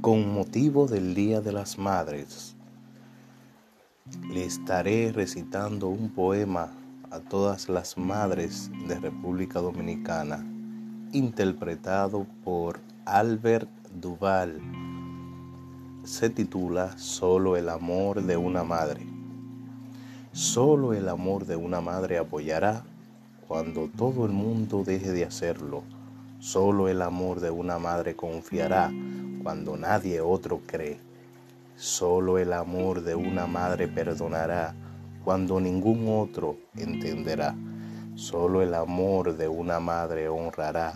Con motivo del Día de las Madres, le estaré recitando un poema a todas las madres de República Dominicana, interpretado por Albert Duval. Se titula Solo el amor de una madre. Solo el amor de una madre apoyará cuando todo el mundo deje de hacerlo. Solo el amor de una madre confiará cuando nadie otro cree. Solo el amor de una madre perdonará cuando ningún otro entenderá. Solo el amor de una madre honrará,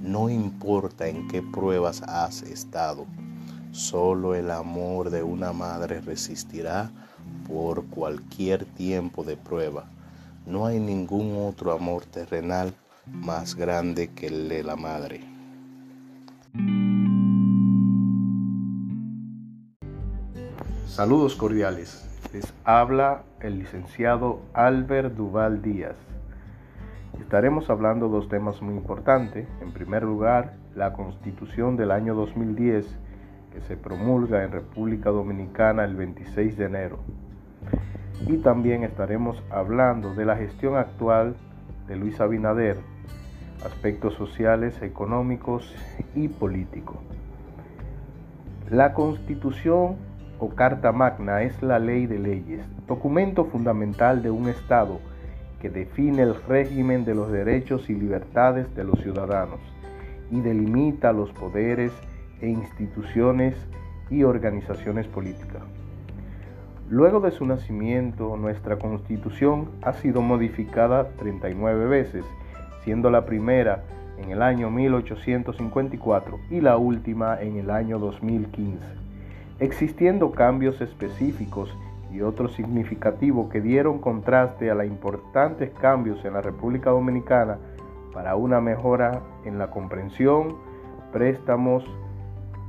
no importa en qué pruebas has estado. Solo el amor de una madre resistirá por cualquier tiempo de prueba. No hay ningún otro amor terrenal más grande que el de la madre. Saludos cordiales. Les habla el licenciado Albert Duval Díaz. Estaremos hablando dos temas muy importantes. En primer lugar, la constitución del año 2010 que se promulga en República Dominicana el 26 de enero. Y también estaremos hablando de la gestión actual de Luis Abinader, aspectos sociales, económicos y políticos. La constitución o Carta Magna es la ley de leyes, documento fundamental de un Estado que define el régimen de los derechos y libertades de los ciudadanos y delimita los poderes e instituciones y organizaciones políticas. Luego de su nacimiento, nuestra constitución ha sido modificada 39 veces, siendo la primera en el año 1854 y la última en el año 2015 existiendo cambios específicos y otros significativos que dieron contraste a los importantes cambios en la República Dominicana para una mejora en la comprensión, préstamos,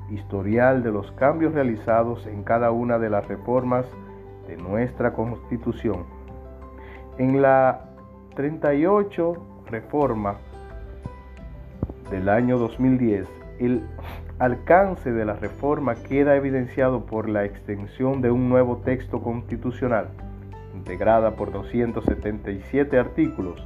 historial de los cambios realizados en cada una de las reformas de nuestra Constitución. En la 38 reforma del año 2010, el alcance de la reforma queda evidenciado por la extensión de un nuevo texto constitucional, integrada por 277 artículos,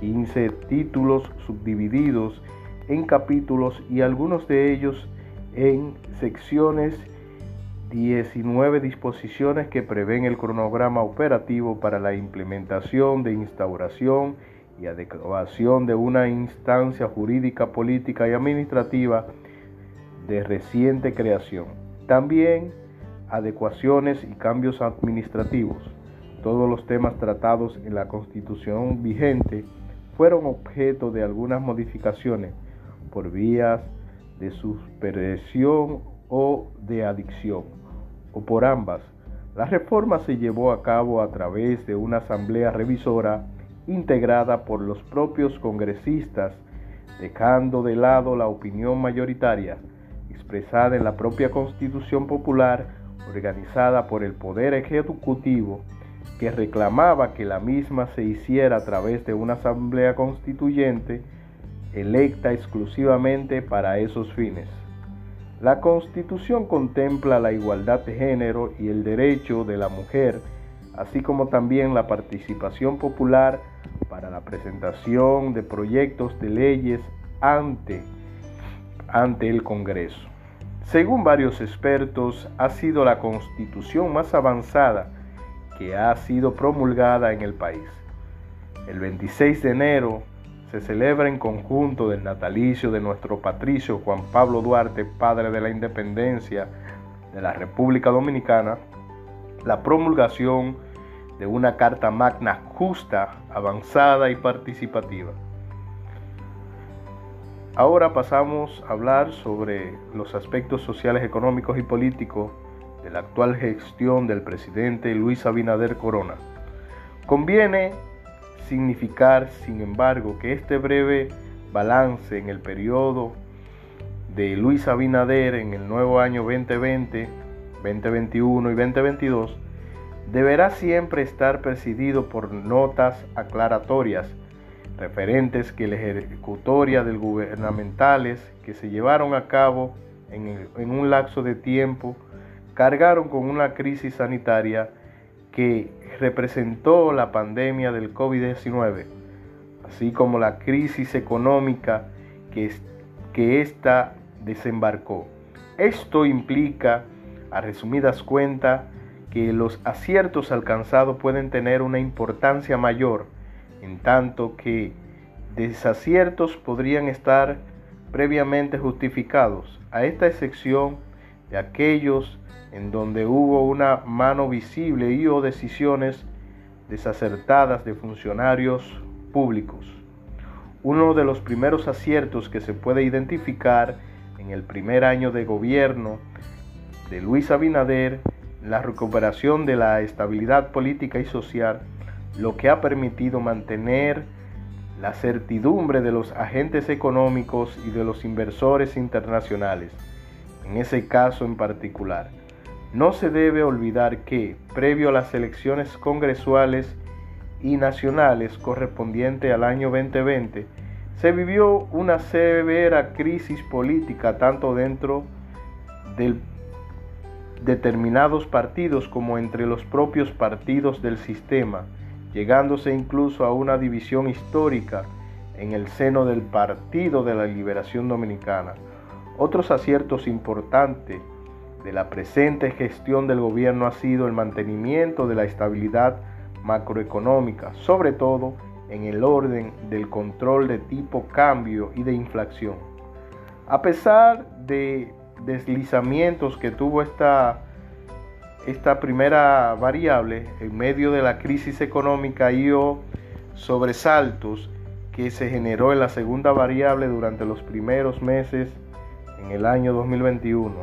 15 títulos subdivididos en capítulos y algunos de ellos en secciones 19 disposiciones que prevén el cronograma operativo para la implementación de instauración y adecuación de una instancia jurídica, política y administrativa de reciente creación. También adecuaciones y cambios administrativos. Todos los temas tratados en la constitución vigente fueron objeto de algunas modificaciones por vías de suspensión o de adicción, o por ambas. La reforma se llevó a cabo a través de una asamblea revisora integrada por los propios congresistas, dejando de lado la opinión mayoritaria expresada en la propia Constitución Popular organizada por el Poder Ejecutivo que reclamaba que la misma se hiciera a través de una asamblea constituyente electa exclusivamente para esos fines. La Constitución contempla la igualdad de género y el derecho de la mujer, así como también la participación popular para la presentación de proyectos de leyes ante, ante el Congreso. Según varios expertos, ha sido la constitución más avanzada que ha sido promulgada en el país. El 26 de enero se celebra en conjunto del natalicio de nuestro patricio Juan Pablo Duarte, padre de la independencia de la República Dominicana, la promulgación de una Carta Magna justa, avanzada y participativa. Ahora pasamos a hablar sobre los aspectos sociales, económicos y políticos de la actual gestión del presidente Luis Abinader Corona. Conviene significar, sin embargo, que este breve balance en el periodo de Luis Abinader en el nuevo año 2020, 2021 y 2022 deberá siempre estar presidido por notas aclaratorias referentes que la ejecutoria del gubernamentales que se llevaron a cabo en, un lapso de tiempo cargaron con una crisis sanitaria que representó la pandemia del COVID-19, así como la crisis económica que, que ésta desembarcó. Esto implica, a resumidas cuentas, que los aciertos alcanzados pueden tener una importancia mayor, en tanto que desaciertos podrían estar previamente justificados, a esta excepción de aquellos en donde hubo una mano visible y o decisiones desacertadas de funcionarios públicos. Uno de los primeros aciertos que se puede identificar en el primer año de gobierno de Luis Abinader, la recuperación de la estabilidad política y social, lo que ha permitido mantener la certidumbre de los agentes económicos y de los inversores internacionales, en ese caso en particular. No se debe olvidar que, previo a las elecciones congresuales y nacionales correspondientes al año 2020, se vivió una severa crisis política tanto dentro de determinados partidos como entre los propios partidos del sistema, llegándose incluso a una división histórica en el seno del Partido de la Liberación Dominicana. Otros aciertos importantes de la presente gestión del gobierno ha sido el mantenimiento de la estabilidad macroeconómica, sobre todo en el orden del control de tipo cambio y de inflación. A pesar de deslizamientos que tuvo esta esta primera variable en medio de la crisis económica y sobresaltos que se generó en la segunda variable durante los primeros meses en el año 2021.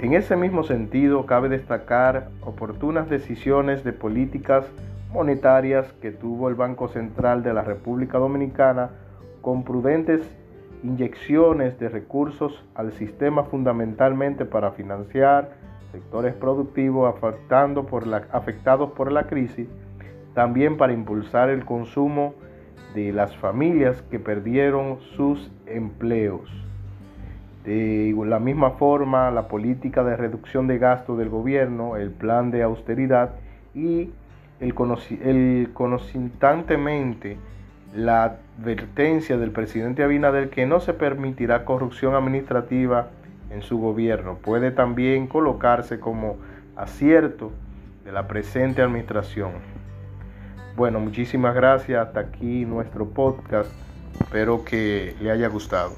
En ese mismo sentido, cabe destacar oportunas decisiones de políticas monetarias que tuvo el Banco Central de la República Dominicana con prudentes inyecciones de recursos al sistema fundamentalmente para financiar sectores productivos afectando por la, afectados por la crisis, también para impulsar el consumo de las familias que perdieron sus empleos. De la misma forma, la política de reducción de gasto del gobierno, el plan de austeridad y el, el constantemente la advertencia del presidente Abinader que no se permitirá corrupción administrativa en su gobierno. Puede también colocarse como acierto de la presente administración. Bueno, muchísimas gracias. Hasta aquí nuestro podcast. Espero que le haya gustado.